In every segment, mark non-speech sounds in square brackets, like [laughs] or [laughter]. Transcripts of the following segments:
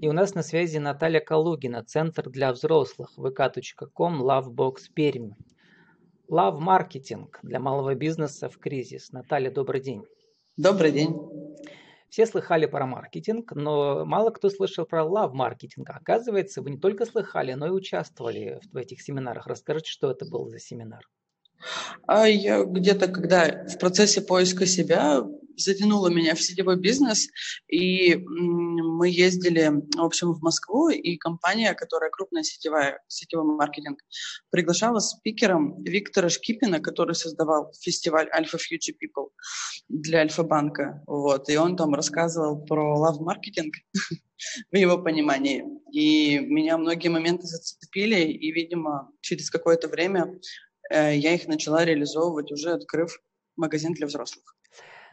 И у нас на связи Наталья Калугина, Центр для взрослых, vk.com, Lovebox Пермь. Love маркетинг для малого бизнеса в кризис. Наталья, добрый день. Добрый день. Все слыхали про маркетинг, но мало кто слышал про love маркетинг. Оказывается, вы не только слыхали, но и участвовали в этих семинарах. Расскажите, что это был за семинар? А я где-то, когда в процессе поиска себя затянуло меня в сетевой бизнес, и мы ездили, в общем, в Москву, и компания, которая крупная сетевая, сетевой маркетинг, приглашала спикером Виктора Шкипина, который создавал фестиваль Alpha Future People для Альфа-банка. Вот, и он там рассказывал про лав-маркетинг [laughs] в его понимании. И меня многие моменты зацепили, и, видимо, через какое-то время я их начала реализовывать, уже открыв магазин для взрослых.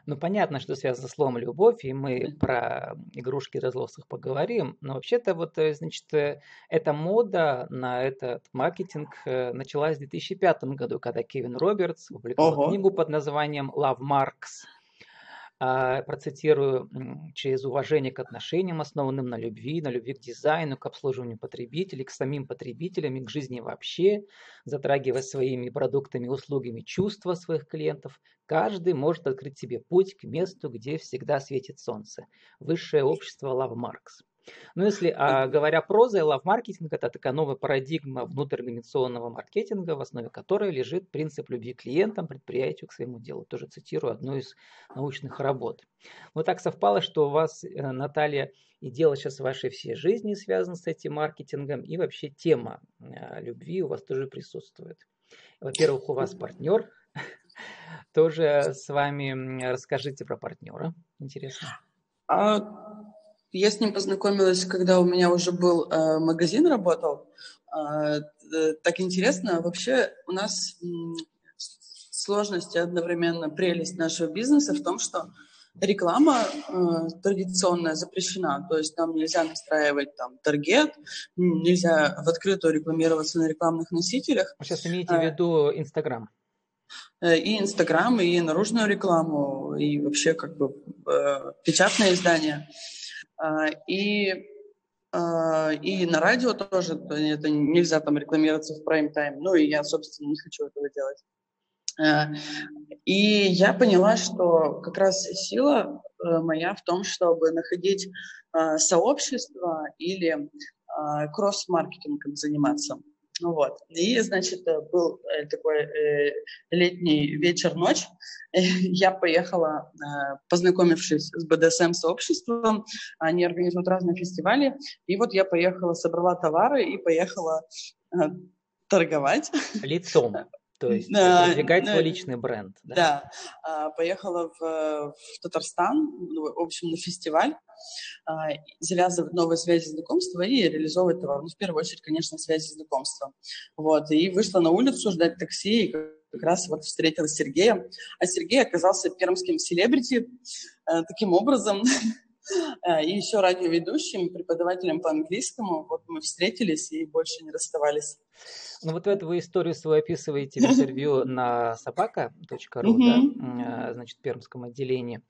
Ну, понятно, что связано с словом «любовь», и мы про игрушки для взрослых поговорим, но вообще-то вот, э, значит, э, эта мода на этот маркетинг э, началась в 2005 году, когда Кевин Робертс опубликовал Ого. книгу под названием «Love Marks». А, Процитирую, через уважение к отношениям, основанным на любви, на любви к дизайну, к обслуживанию потребителей, к самим потребителям и к жизни вообще, затрагивая своими продуктами услугами чувства своих клиентов, каждый может открыть себе путь к месту, где всегда светит солнце. Высшее общество Love Marks. Ну, если а, говоря прозой, love маркетинг это такая новая парадигма внутриорганизационного маркетинга, в основе которой лежит принцип любви к клиентам, предприятию, к своему делу. Тоже цитирую одну из научных работ. Вот так совпало, что у вас, э, Наталья, и дело сейчас вашей всей жизни связано с этим маркетингом, и вообще тема э, любви у вас тоже присутствует. Во-первых, у вас партнер, [laughs] тоже с вами расскажите про партнера. Интересно. А я с ним познакомилась, когда у меня уже был э, магазин работал. Э, так интересно. Вообще у нас м, сложность и одновременно прелесть нашего бизнеса в том, что реклама э, традиционная запрещена. То есть нам нельзя настраивать там таргет, нельзя в открытую рекламироваться на рекламных носителях. Вы сейчас имеете в А. виду Инстаграм? Э, И Инстаграм, и наружную рекламу, и вообще как бы э, печатное издание. А, И, а, и на радио тоже это нельзя там рекламироваться в прайм-тайм. Ну и я, собственно, не хочу этого делать. Э, И я поняла, что как раз сила э, моя в том, чтобы находить сообщество или кросс-маркетингом заниматься. Ну Вот. И, значит, э, был э, такой э, летний вечер-ночь. [laughs] Я поехала, познакомившись с БДСМ-сообществом, они организуют разные фестивали. И вот я поехала, собрала товары и поехала торговать. Лицом. [laughs] То есть Да, продвигать да. свой личный бренд. Да? Да, а, поехала в, э, в Татарстан, ну, в общем, на фестиваль, а, завязывать новые связи знакомства и реализовывать товар. Ну, в первую очередь, конечно, связи знакомства. Вот, и вышла на улицу ждать такси, и как раз вот встретила Сергея. А Сергей оказался пермским селебрити, э, таким образом, э, [laughs] и еще радиоведущим, преподавателем по английскому. Вот мы встретились и больше не расставались. Ну вот эту вы историю свою описываете в интервью [laughs] на собака.ру, да, значит, в пермском отделении.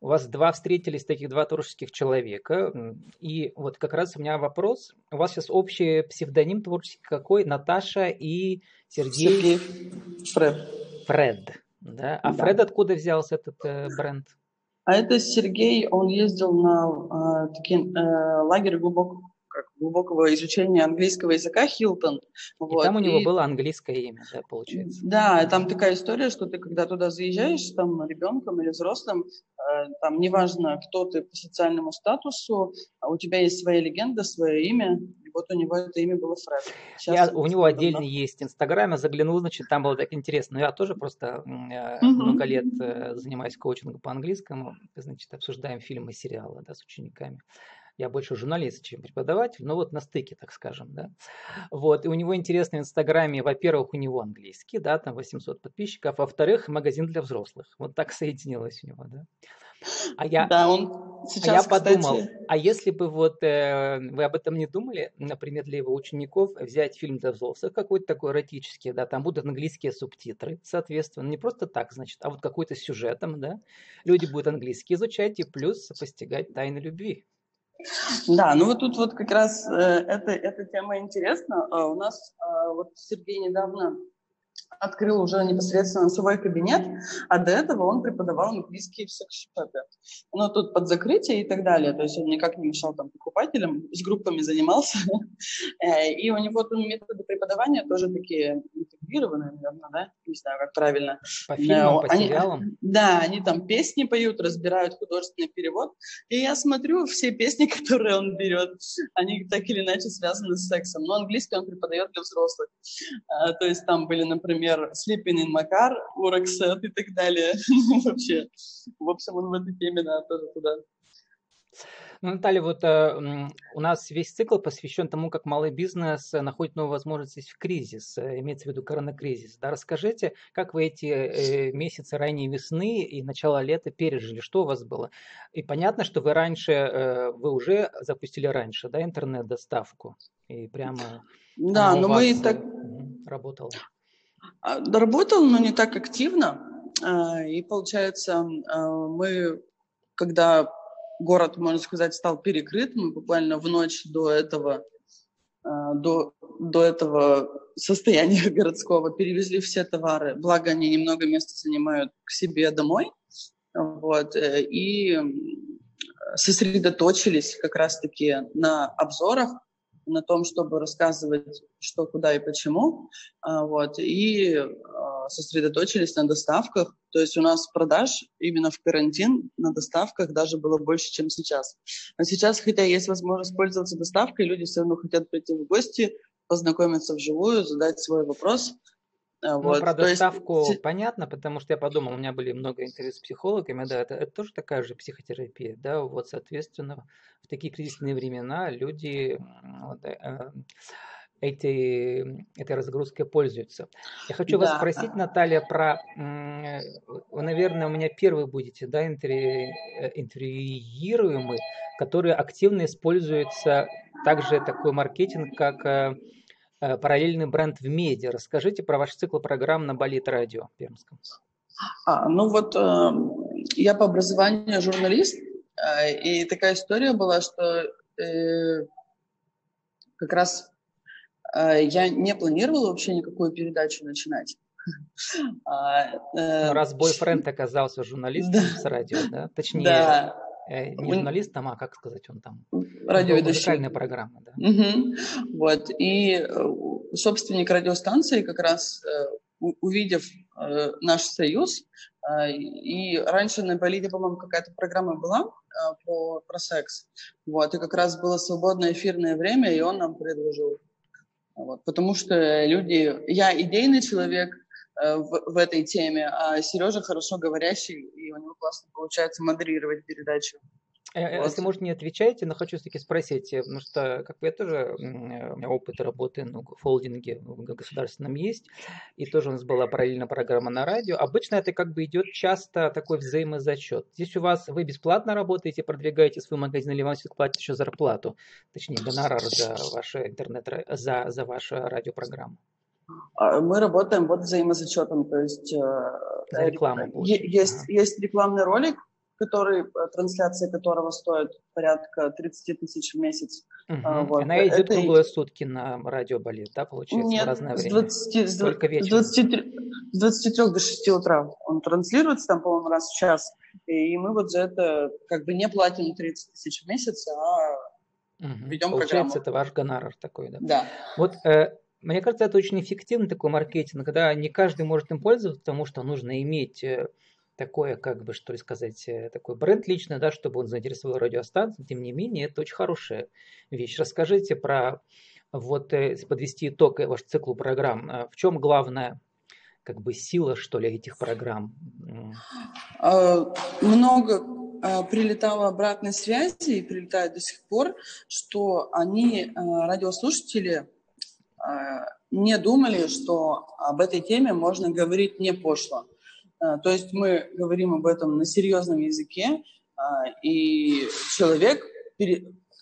У вас два встретились таких два творческих человека. И вот как раз у меня вопрос. У вас сейчас общий псевдоним творческий какой? Наташа и Сергей, Сергей Фред. Фред. Да? А Да. Фред откуда взялся этот э, бренд? А это Сергей, он ездил на э, такие э, лагерь глубокого, как, глубокого изучения английского языка Хилтон. И Вот, там у него и- было английское имя, да, получается. Да, там такая история, что ты когда туда заезжаешь, там ребенком или взрослым, э, там неважно, кто ты по социальному статусу, а у тебя есть своя легенда, свое имя. И вот у него это имя было Фред. Сейчас Я, у него давно. отдельный есть Инстаграм, я заглянул, значит, там было так интересно. Но я тоже просто э, Мгм. много лет э, занимаюсь коучингом по английскому, значит, обсуждаем фильмы и сериалы да, с учениками. Я больше журналист, чем преподаватель, но вот на стыке, так скажем, да. Вот, и у него интересно в Инстаграме, во-первых, у него английский, да, там 800 подписчиков, а во-вторых, магазин для взрослых. Вот так [laughs] соединилось у него, да. А я, Да, он а я сейчас, подумал, кстати, а если бы вот э, вы об этом не думали, например, для его учеников взять фильм для взрослых какой-то такой эротический, да, там будут английские субтитры, соответственно, не просто так, значит, а вот какой-то сюжетом, да, люди будут английский изучать и плюс постигать тайны любви. Да, ну вот тут вот как раз э, эта, эта тема интересна. Э, у нас э, вот Сергей недавно открыл уже непосредственно свой кабинет, а до этого он преподавал английский в секс-шопе. Ну, тут под закрытие и так далее, то есть он никак не мешал там покупателям, с группами занимался. [laughs] Э, и у него там методы преподавания тоже такие интегрированные, наверное, да? Не знаю, как правильно. По фильмам, по сериалам? [laughs] Да, они там песни поют, разбирают художественный перевод. И я смотрю, все песни, [laughs] которые он берет, они так или иначе связаны с сексом. Но английский он преподает для взрослых. А, то есть там были, например, например, Sleeping in Макар, Уроксет и так далее. [laughs] Вообще, в общем, он в этой теме, да, тоже туда. Ну, Наталья, вот э, у нас весь цикл посвящен тому, как малый бизнес находит новые возможности в кризис, э, имеется в виду коронакризис. Да, расскажите, как вы эти э, месяцы ранней весны и начало лета пережили, что у вас было? И понятно, что вы раньше, э, вы уже запустили раньше, да, интернет-доставку, и прямо да, но мы так работало. А, работал, но не так активно. А, и получается, а, мы, когда город, можно сказать, стал перекрыт, мы буквально в ночь до этого, до, до этого состояния [laughs] городского перевезли все товары. Благо, они немного места занимают к себе домой. Вот, э, и сосредоточились как раз-таки на обзорах, на том, чтобы рассказывать, что, куда и почему, а, вот, и а, сосредоточились на доставках. То есть у нас продаж именно в карантин на доставках даже было больше, чем сейчас. А сейчас, хотя есть возможность пользоваться доставкой, люди все равно хотят прийти в гости, познакомиться вживую, задать свой вопрос – ну, вот. про доставку есть... понятно, потому что я подумал, у меня были много интервью с психологами, да, это, это тоже такая же психотерапия, да, вот, соответственно, в такие кризисные времена люди вот, э, эти, этой разгрузкой пользуются. Я хочу да. вас спросить, Наталья, про, вы, наверное, у меня первый будете, да, интервью, э, интервьюируемый, который активно используется также такой маркетинг, как э, Э, параллельный бренд в медиа. Расскажите про ваш цикл программ на Болит Радио Пермском. А, ну вот э, я по образованию журналист, э, и такая история была, что э, как раз э, я не планировала вообще никакую передачу начинать. [laughs] А, э, ну, раз бойфренд оказался журналистом да. с радио, да? [laughs] Точнее, да. Э, не журналистом, а как сказать, он там радиоведущий. Программа, да. Угу. Вот. И э, собственник радиостанции как раз э, увидев наш союз, и раньше на Болиде, по-моему, какая-то программа была про, про секс, вот, и как раз было свободное эфирное время, и он нам предложил. Вот, потому что люди, я идейный человек, в, в этой теме, а Сережа хорошо говорящий, и у него классно получается модерировать передачу. Э, э, вот. Если, может, не отвечаете, но хочу все-таки спросить, потому что, как бы я тоже, у меня опыт работы ну, в холдинге в государственном есть, и тоже у нас была параллельно программа на радио. Обычно это как бы идет часто такой взаимозачет. Здесь у вас, вы бесплатно работаете, продвигаете свой магазин, или вам все платят еще зарплату, точнее, гонорар за, ваше интернет, за, за вашу радиопрограмму? А, мы работаем вот взаимозачетом, то есть За рекламу есть, ага. есть рекламный ролик, который, э, трансляция которого стоит порядка 30 тысяч в месяц. Угу. Вот. Она идет Это... круглые сутки на радио болит, да, получается, Нет, в разное с 20, время? С, Только вечером? С 23, с 23 до 6 утра. Он транслируется там, по-моему, раз в час. И мы вот за это как бы не платим 30 тысяч в месяц, а угу. ведем Получается, программу. это ваш гонорар такой, да? Да. Вот э, мне кажется, это очень эффективный такой маркетинг, когда не каждый может им пользоваться, потому что нужно иметь э, такое, как бы, что ли сказать, э, такой бренд личный, да, чтобы он заинтересовал радиостанцию. Тем не менее, это очень хорошая вещь. Расскажите про, вот, э, подвести итог ваш циклу программ. В чем главная как бы сила, что ли, этих программ? А, много а, прилетало обратной связи и прилетает до сих пор, что они, радиослушатели, Э, не думали, что об этой теме можно говорить не пошло. Э, то есть мы говорим об этом на серьезном языке, э, и человек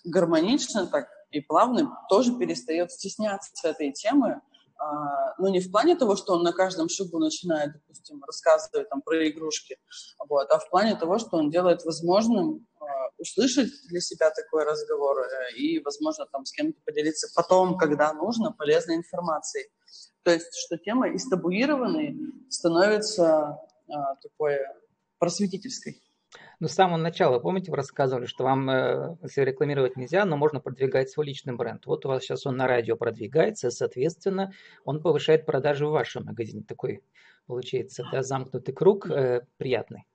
гармонично так и плавно тоже перестает стесняться этой темы, ну, не в плане того, что он на каждом шагу начинает, допустим, рассказывать там про игрушки, вот, а в плане того, что он делает возможным услышать для себя такой разговор э, и, возможно, там с кем-то поделиться потом, когда нужно, полезной информацией. То есть, что тема из табуированной становится а, такой просветительской. Ну, с самого начала, помните, вы рассказывали, что вам, э, рекламировать нельзя, но можно продвигать свой личный бренд. Вот у вас сейчас он на радио продвигается, соответственно, он повышает продажи в вашем магазине. Такой, получается, да, замкнутый круг э, приятный.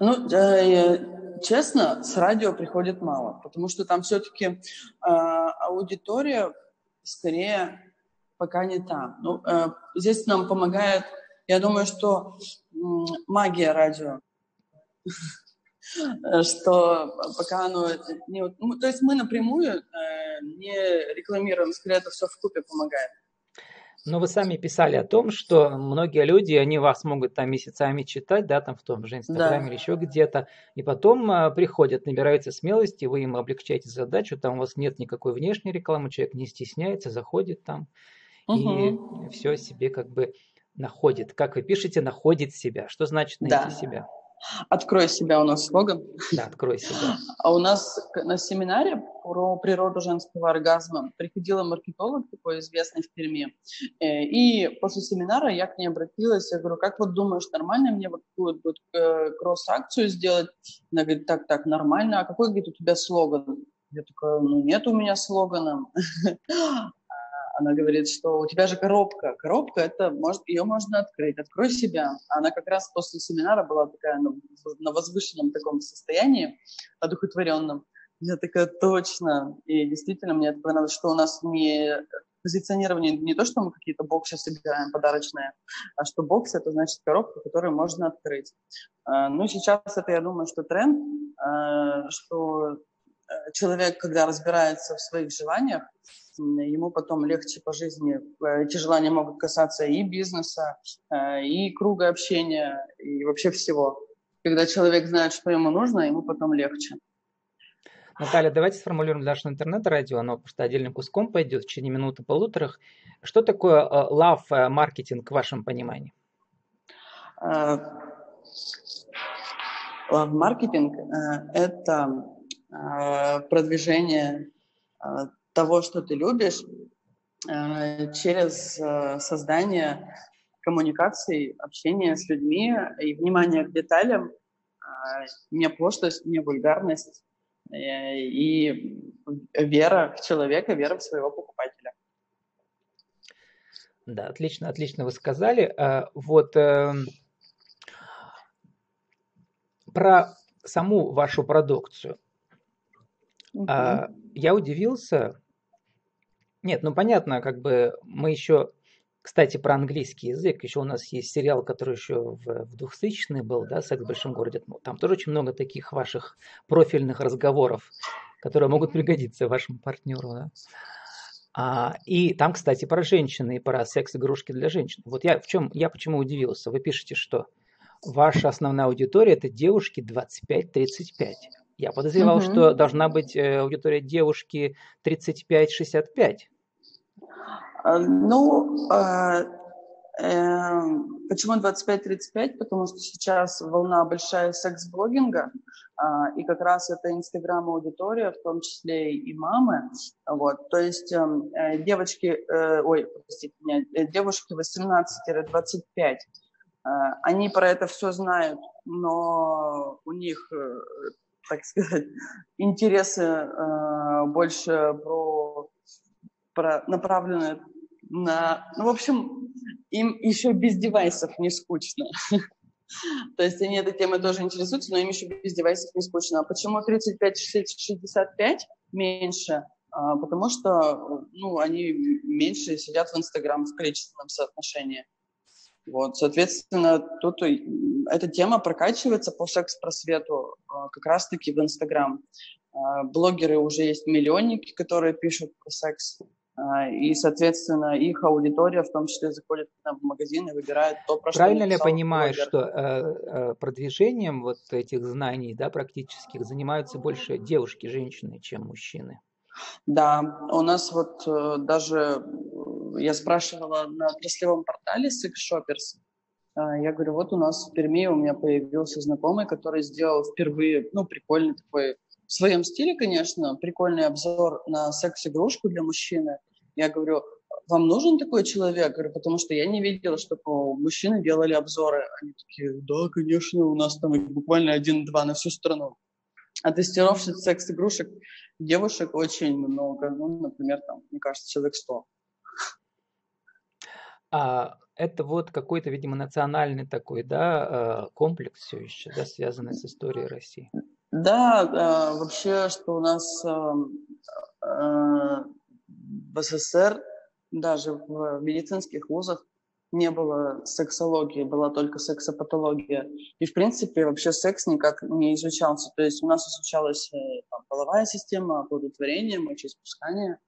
Ну, э, честно, с радио приходит мало, потому что там все-таки э, аудитория скорее пока не та. Ну, э, здесь нам помогает, я думаю, что э, магия радио, [laughs] что пока оно не... Ну, то есть мы напрямую э, не рекламируем, скорее это все в купе помогает. Но вы сами писали о том, что многие люди, они вас могут там месяцами читать, да, там в том же Инстаграме да. или еще где-то, и потом а, приходят, набираются смелости, вы им облегчаете задачу, там у вас нет никакой внешней рекламы, человек не стесняется, заходит там угу. и все себе как бы находит. Как вы пишете, находит себя. Что значит найти да. себя? Открой себя у нас слоган. Да, открой себя. А у нас на семинаре про природу женского оргазма приходила маркетолог такой известный в Перми. Э, и после семинара я к ней обратилась, я говорю, как вот думаешь, нормально мне вот такую вот э, кросс-акцию сделать? Она говорит, так, так, нормально. А какой, говорит, у тебя слоган? Я такая, ну нет у меня слогана. [laughs] Она говорит, что у тебя же коробка. Коробка, это может, ее можно открыть. Открой себя. Она как раз после семинара была такая на, на возвышенном таком состоянии, одухотворенном. Я такая, точно. И действительно, мне это понравилось, что у нас не позиционирование не то, что мы какие-то боксы собираем подарочные, а что бокс это значит коробка, которую можно открыть. А, ну, сейчас это, я думаю, что тренд, а, что человек, когда разбирается в своих желаниях, ему потом легче по жизни. Эти желания могут касаться и бизнеса, э, и круга общения, и вообще всего. Когда человек знает, что ему нужно, ему потом легче. Наталья, давайте сформулируем наше интернет-радио, оно просто отдельным куском пойдет в течение минуты полуторах. Что такое э, love э, маркетинг в вашем понимании? Love маркетинг – это продвижение того, что ты любишь, э, через э, создание коммуникаций, общения с людьми и внимание к деталям, э, не пошлость, не вульгарность и вера в человека, вера в своего покупателя. Да, отлично, отлично вы сказали. Вот про саму вашу продукцию. Угу. Я удивился, нет, ну понятно, как бы мы еще, кстати, про английский язык, еще у нас есть сериал, который еще в, в 2000 был, да, «Секс в большом городе». Ну, там тоже очень много таких ваших профильных разговоров, которые могут пригодиться вашему партнеру, да. А, и там, кстати, про женщины и про секс-игрушки для женщин. Вот я в чем, я почему удивился. Вы пишете, что ваша основная аудитория это девушки 25-35. Я подозревал, угу. что должна быть э, аудитория девушки 35-65. А, ну, а, э, почему 25-35? Потому что сейчас волна большая секс-блогинга, а, и как раз это инстаграм-аудитория, в том числе и мамы. Вот, то есть эм, э, девочки, э, ой, простите меня, э, девушки 18-25, э, они про это все знают, но у них, э, так сказать, интересы э, больше про, про направлены на... Ну, в общем, им еще без девайсов не скучно. [laughs] То есть они этой темой тоже интересуются, но им еще без девайсов не скучно. А почему 35-65 меньше? А, потому что ну, они меньше сидят в Инстаграм в количественном соотношении. Вот, соответственно, тут эта тема прокачивается по секс-просвету а, как раз-таки в Инстаграм. А, блогеры уже есть миллионники, которые пишут про секс. А, и, соответственно, их аудитория в том числе заходит в магазин и выбирает то, про Правильно что ли я понимаю, блогер. что э, э, продвижением вот этих знаний, да, практических, занимаются больше девушки, женщины, чем мужчины? Да, у нас вот э, даже, э, я спрашивала на отраслевом портале Six Shoppers, э, я говорю, вот у нас в Перми у меня появился знакомый, который сделал впервые, ну, прикольный такой в своем стиле, конечно, прикольный обзор на секс-игрушку для мужчины. Я говорю, вам нужен такой человек? Говорю, потому что я не видела, чтобы мужчины делали обзоры. Они такие, да, конечно, у нас там буквально один-два на всю страну. А тестировщиц секс-игрушек девушек очень много. Ну, например, там, мне кажется, человек сто. А это вот какой-то, видимо, национальный такой, да, э, комплекс все еще, да, связанный с историей России. Да, да вообще, что у нас э, э, в СССР даже в медицинских вузах не было сексологии, была только сексопатология. И, в принципе, вообще секс никак не изучался. То есть у нас изучалась э, там, половая система, оплодотворение, мочеиспускание,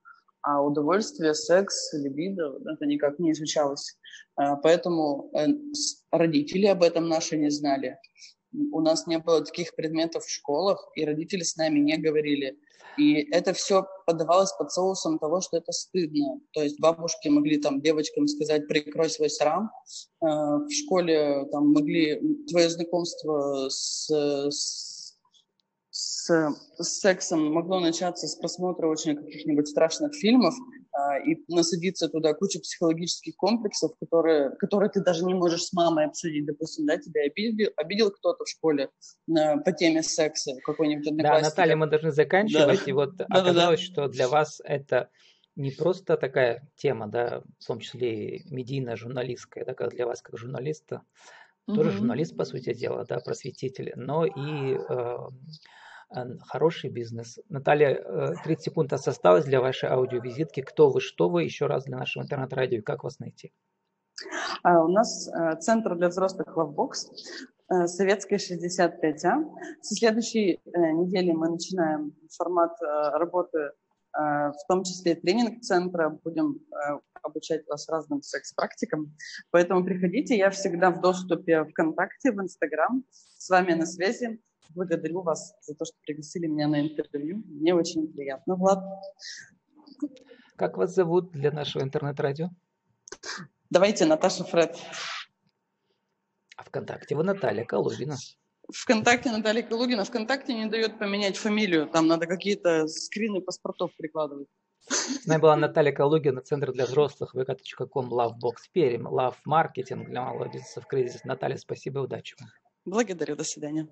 а удовольствие, секс, либидо, это никак не изучалось. А, поэтому э, родители об этом наши не знали. У нас не было таких предметов в школах, и родители с нами не говорили. И это все подавалось под соусом того, что это стыдно. То есть бабушки могли там девочкам сказать, прикрой свой срам. Э, в школе там могли твое знакомство с, с, с, с сексом могло начаться с просмотра очень каких-нибудь страшных фильмов, и насадиться туда кучу психологических комплексов, которые, которые ты даже не можешь с мамой обсудить. Допустим, да, тебя обидел, обидел кто-то в школе на, по теме секса, какой-нибудь Да, Наталья, мы должны заканчивать. Да. И вот да, оказалось, да, да. что для вас это не просто такая тема, да, в том числе и медийная, журналистская, да, как для вас как журналиста, угу. тоже журналист, по сути дела, да, просветитель, но и э, хороший бизнес. Наталья, 30 э, секунд осталось для вашей аудиовизитки. Кто вы, что вы, еще раз для нашего интернет-радио, как вас найти? А, у нас э, центр для взрослых Lovebox, э, Советская 65А. Со следующей недели мы начинаем формат работы, в том числе тренинг-центра. Будем обучать вас разным секс-практикам. Поэтому приходите, я всегда в доступе ВКонтакте, в Инстаграм, с вами на связи. Благодарю вас за то, что пригласили меня на интервью. Мне очень приятно, Влад. Как вас зовут для нашего интернет-радио? Давайте Наташа Фред. А ВКонтакте вы Наталья Калугина. ВКонтакте Наталья Калугина. ВКонтакте не дает поменять фамилию. Там надо какие-то скрины паспортов прикладывать. С нами была Наталья Калугина, Центр для взрослых, vk.com, Lovebox Перим, Love Marketing для молодежи в кризис. Наталья, спасибо удачи Благодарю, до свидания.